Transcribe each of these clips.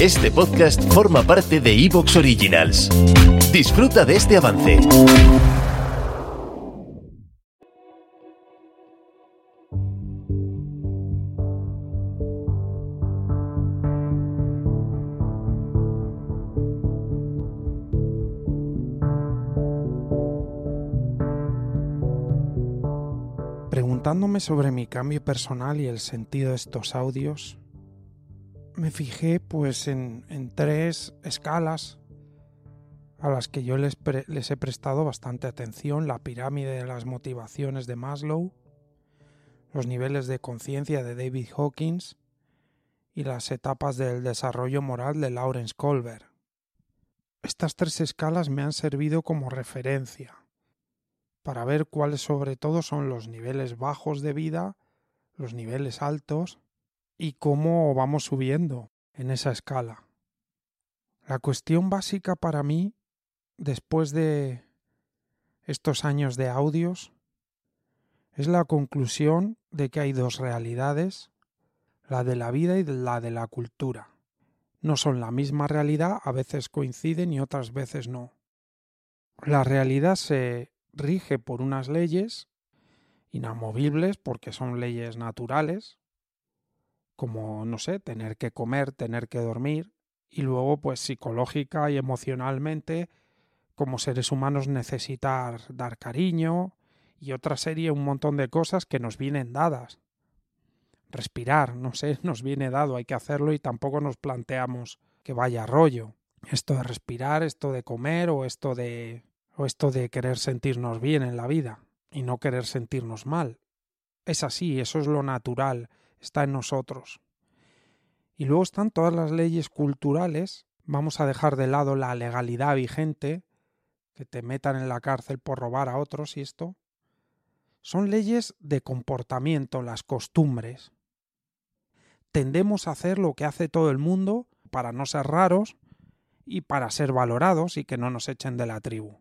Este podcast forma parte de Evox Originals. Disfruta de este avance. Preguntándome sobre mi cambio personal y el sentido de estos audios, me fijé pues en, tres escalas a las que yo les, les he prestado bastante atención, la pirámide de las motivaciones de Maslow, los niveles de conciencia de David Hawkins y las etapas del desarrollo moral de Lawrence Colbert. Estas tres escalas me han servido como referencia para ver cuáles sobre todo son los niveles bajos de vida, los niveles altos y cómo vamos subiendo en esa escala. La cuestión básica para mí, después de estos años de audios, es la conclusión de que hay dos realidades, la de la vida y la de la cultura. No son la misma realidad, a veces coinciden y otras veces no. La realidad se rige por unas leyes inamovibles porque son leyes naturales, como, no sé, tener que comer, tener que dormir, y luego, pues psicológica y emocionalmente, como seres humanos necesitar dar cariño y otra serie, un montón de cosas que nos vienen dadas. Respirar, no sé, nos viene dado, hay que hacerlo y tampoco nos planteamos que vaya rollo. Esto de respirar, esto de comer o esto de o esto de querer sentirnos bien en la vida y no querer sentirnos mal. Es así, eso es lo natural, está en nosotros. Y luego están todas las leyes culturales, vamos a dejar de lado la legalidad vigente, que te metan en la cárcel por robar a otros y esto. Son leyes de comportamiento, las costumbres. Tendemos a hacer lo que hace todo el mundo para no ser raros y para ser valorados y que no nos echen de la tribu.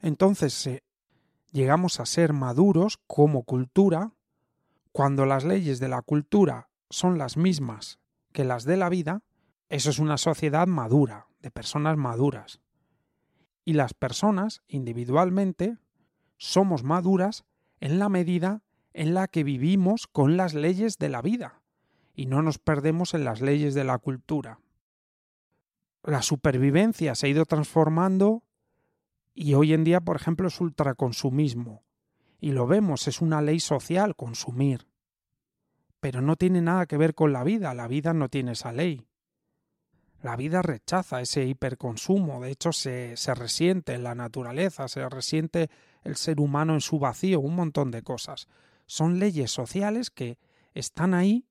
Entonces llegamos a ser maduros como cultura cuando las leyes de la cultura son las mismas que las de la vida, eso es una sociedad madura, de personas maduras. Y las personas, individualmente, somos maduras en la medida en la que vivimos con las leyes de la vida y no nos perdemos en las leyes de la cultura. La supervivencia se ha ido transformando y hoy en día, por ejemplo, es ultraconsumismo. Y lo vemos, es una ley social consumir. Pero no tiene nada que ver con la vida, la vida no tiene esa ley. La vida rechaza ese hiperconsumo, de hecho se, se resiente en la naturaleza, se resiente el ser humano en su vacío, un montón de cosas. Son leyes sociales que están ahí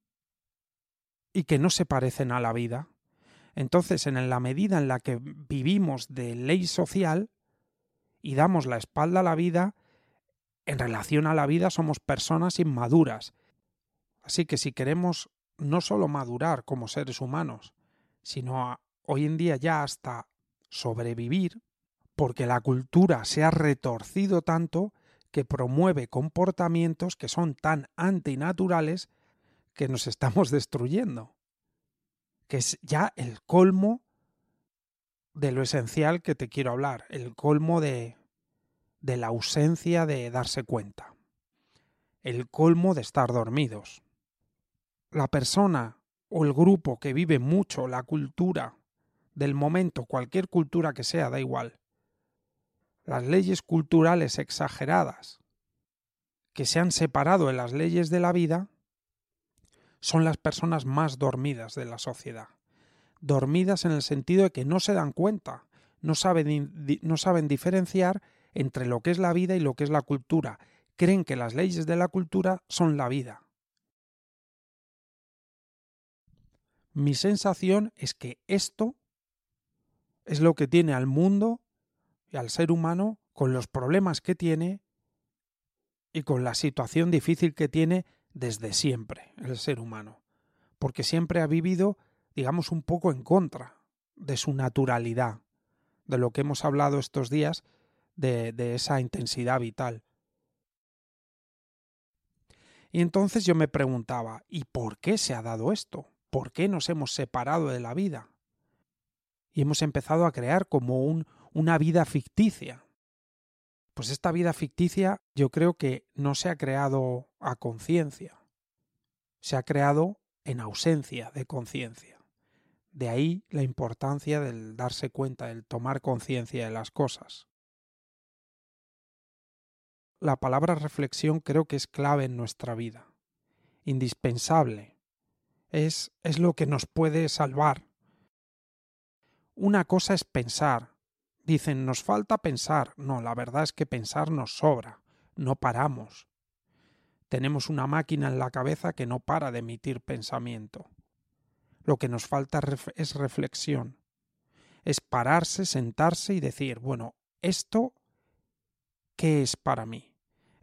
y que no se parecen a la vida. Entonces, en la medida en la que vivimos de ley social y damos la espalda a la vida, en relación a la vida somos personas inmaduras. Así que si queremos no solo madurar como seres humanos, sino hoy en día ya hasta sobrevivir, porque la cultura se ha retorcido tanto que promueve comportamientos que son tan antinaturales que nos estamos destruyendo. Que es ya el colmo de lo esencial que te quiero hablar, el colmo de, de la ausencia de darse cuenta, el colmo de estar dormidos. La persona o el grupo que vive mucho la cultura del momento, cualquier cultura que sea, da igual, las leyes culturales exageradas que se han separado en las leyes de la vida, son las personas más dormidas de la sociedad. Dormidas en el sentido de que no se dan cuenta, no saben, no saben diferenciar entre lo que es la vida y lo que es la cultura. Creen que las leyes de la cultura son la vida. Mi sensación es que esto es lo que tiene al mundo y al ser humano con los problemas que tiene y con la situación difícil que tiene desde siempre el ser humano, porque siempre ha vivido, digamos, un poco en contra de su naturalidad, de lo que hemos hablado estos días, de, esa intensidad vital. Y entonces yo me preguntaba, ¿y por qué se ha dado esto? ¿Por qué nos hemos separado de la vida? Y hemos empezado a crear como un, una vida ficticia. Pues esta vida ficticia yo creo que no se ha creado a conciencia, se ha creado en ausencia de conciencia. De ahí la importancia del darse cuenta, del tomar conciencia de las cosas la palabra reflexión creo que es clave en nuestra vida, indispensable. Es, es lo que nos puede salvar. Una cosa es pensar. Dicen, nos falta pensar. No, la verdad es que pensar nos sobra. No paramos. Tenemos una máquina en la cabeza que no para de emitir pensamiento. Lo que nos falta es reflexión. Es pararse, sentarse y decir, bueno, esto ¿qué es para mí?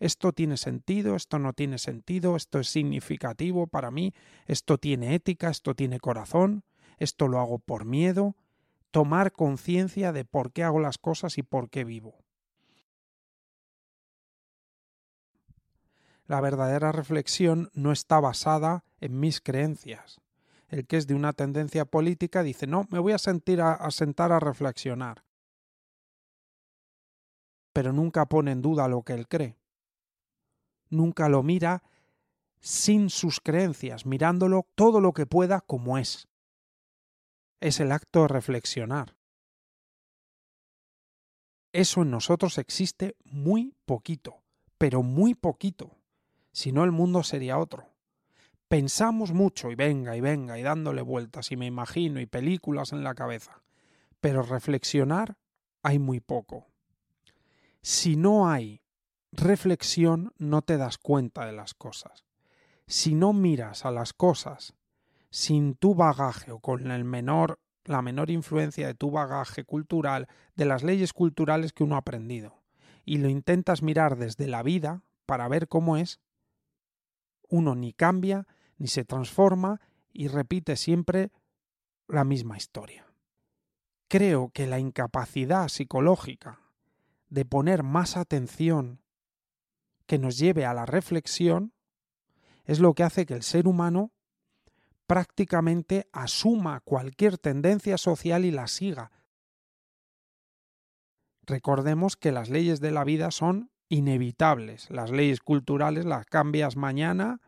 Esto tiene sentido, esto no tiene sentido, esto es significativo para mí, esto tiene ética, esto tiene corazón, esto lo hago por miedo, tomar conciencia de por qué hago las cosas y por qué vivo. La verdadera reflexión no está basada en mis creencias. El que es de una tendencia política dice no, me voy a, sentir a sentar a reflexionar pero nunca pone en duda lo que él cree. Nunca lo mira sin sus creencias, mirándolo todo lo que pueda como es. Es el acto de reflexionar. Eso en nosotros existe muy poquito, pero muy poquito. Si no, el mundo sería otro. Pensamos mucho y venga y venga y dándole vueltas y me imagino y películas en la cabeza, pero reflexionar hay muy poco. Si no hay reflexión, no te das cuenta de las cosas. Si no miras a las cosas sin tu bagaje o con el menor, la menor influencia de tu bagaje cultural, de las leyes culturales que uno ha aprendido, y lo intentas mirar desde la vida para ver cómo es, uno ni cambia, ni se transforma y repite siempre la misma historia. Creo que la incapacidad psicológica de poner más atención que nos lleve a la reflexión es lo que hace que el ser humano prácticamente asuma cualquier tendencia social y la siga. Recordemos que las leyes de la vida son inevitables. Las leyes culturales las cambias mañana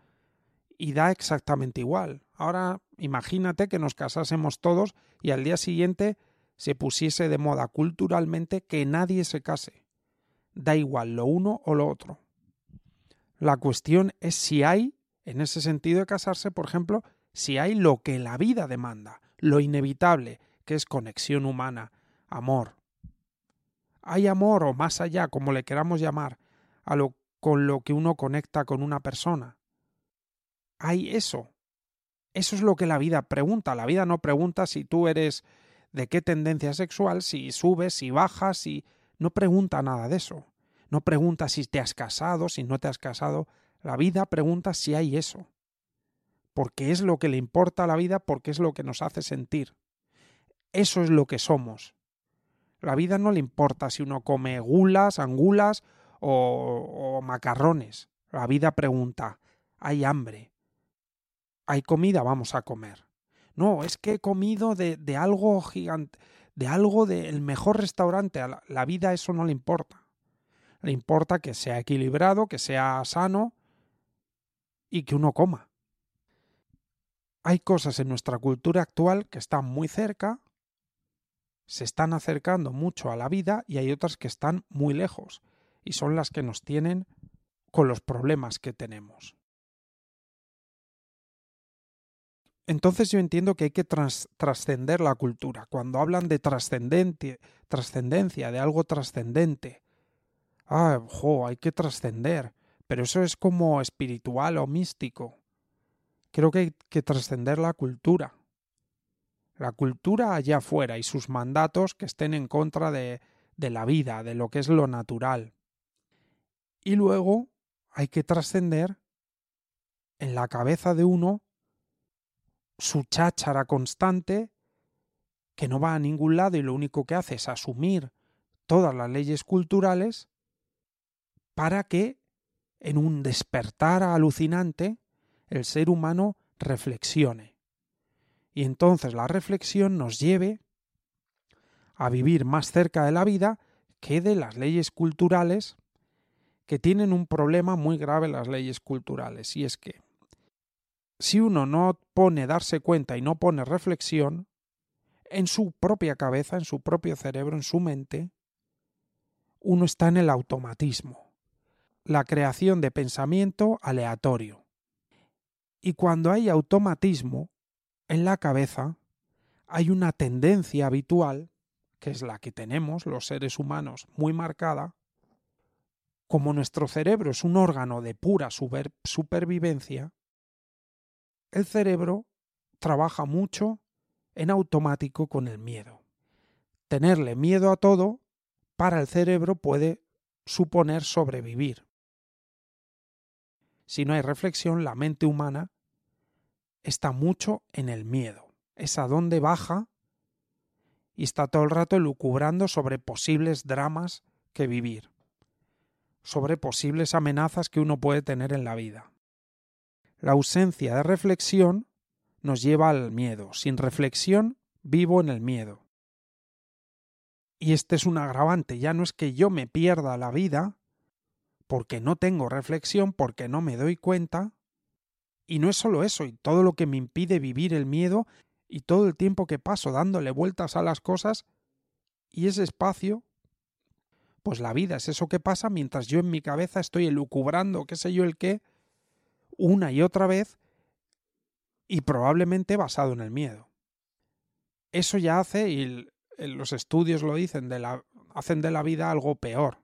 y da exactamente igual. Ahora imagínate que nos casásemos todos y al día siguiente se pusiese de moda culturalmente que nadie se case. Da igual lo uno o lo otro. La cuestión es si hay, en ese sentido de casarse, por ejemplo, si hay lo que la vida demanda, lo inevitable, que es conexión humana, amor. Hay amor o más allá, como le queramos llamar, a lo con lo que uno conecta con una persona. Hay eso. Eso es lo que la vida pregunta. La vida no pregunta si tú eres de qué tendencia sexual, si subes, si bajas, si... No pregunta nada de eso. No pregunta si te has casado, si no te has casado. La vida pregunta si hay eso. Porque es lo que le importa a la vida, porque es lo que nos hace sentir. Eso es lo que somos. La vida no le importa si uno come gulas, angulas o, macarrones. La vida pregunta, ¿hay hambre? ¿Hay comida? Vamos a comer. No, es que he comido de, de algo gigante, de algo del mejor restaurante. La, la vida eso no le importa. Le importa que sea equilibrado, que sea sano y que uno coma. Hay cosas en nuestra cultura actual que están muy cerca, se están acercando mucho a la vida y hay otras que están muy lejos y son las que nos tienen con los problemas que tenemos. Entonces yo entiendo que hay que trascender la cultura. Cuando hablan de trascendencia, de algo trascendente. Ah, jo, hay que trascender. Pero eso es como espiritual o místico. Creo que hay que trascender la cultura. la cultura allá afuera y sus mandatos que estén en contra de, de la vida, de lo que es lo natural. Y luego hay que trascender en la cabeza de uno su cháchara constante que no va a ningún lado y lo único que hace es asumir todas las leyes culturales para que en un despertar alucinante el ser humano reflexione. Y entonces la reflexión nos lleve a vivir más cerca de la vida que de las leyes culturales que tienen un problema muy grave las leyes culturales y es que si uno no pone darse cuenta y no pone reflexión en su propia cabeza, en su propio cerebro, en su mente, uno está en el automatismo, la creación de pensamiento aleatorio. Y cuando hay automatismo en la cabeza, hay una tendencia habitual, que es la que tenemos los seres humanos muy marcada, como nuestro cerebro es un órgano de pura supervivencia, el cerebro trabaja mucho en automático con el miedo. Tenerle miedo a todo para el cerebro puede suponer sobrevivir. Si no hay reflexión, la mente humana está mucho en el miedo. Es a donde baja y está todo el rato lucubrando sobre posibles dramas que vivir, sobre posibles amenazas que uno puede tener en la vida. La ausencia de reflexión nos lleva al miedo. Sin reflexión, vivo en el miedo. Y este es un agravante. Ya no es que yo me pierda la vida porque no tengo reflexión, porque no me doy cuenta. Y no es solo eso, y todo lo que me impide vivir el miedo y todo el tiempo que paso dándole vueltas a las cosas y ese espacio, pues la vida es eso que pasa mientras yo en mi cabeza estoy elucubrando qué sé yo el qué, una y otra vez y probablemente basado en el miedo. Eso ya hace, y los estudios lo dicen, hacen de la vida algo peor.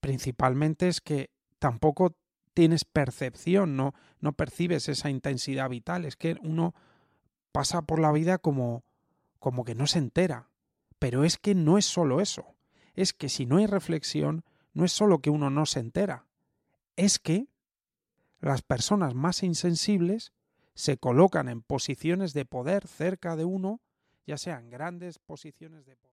Principalmente es que tampoco tienes percepción, no, no percibes esa intensidad vital, es que uno pasa por la vida como, como que no se entera. Pero es que no es solo eso, es que si no hay reflexión, no es solo que uno no se entera, es que las personas más insensibles se colocan en posiciones de poder cerca de uno, ya sean grandes posiciones de poder.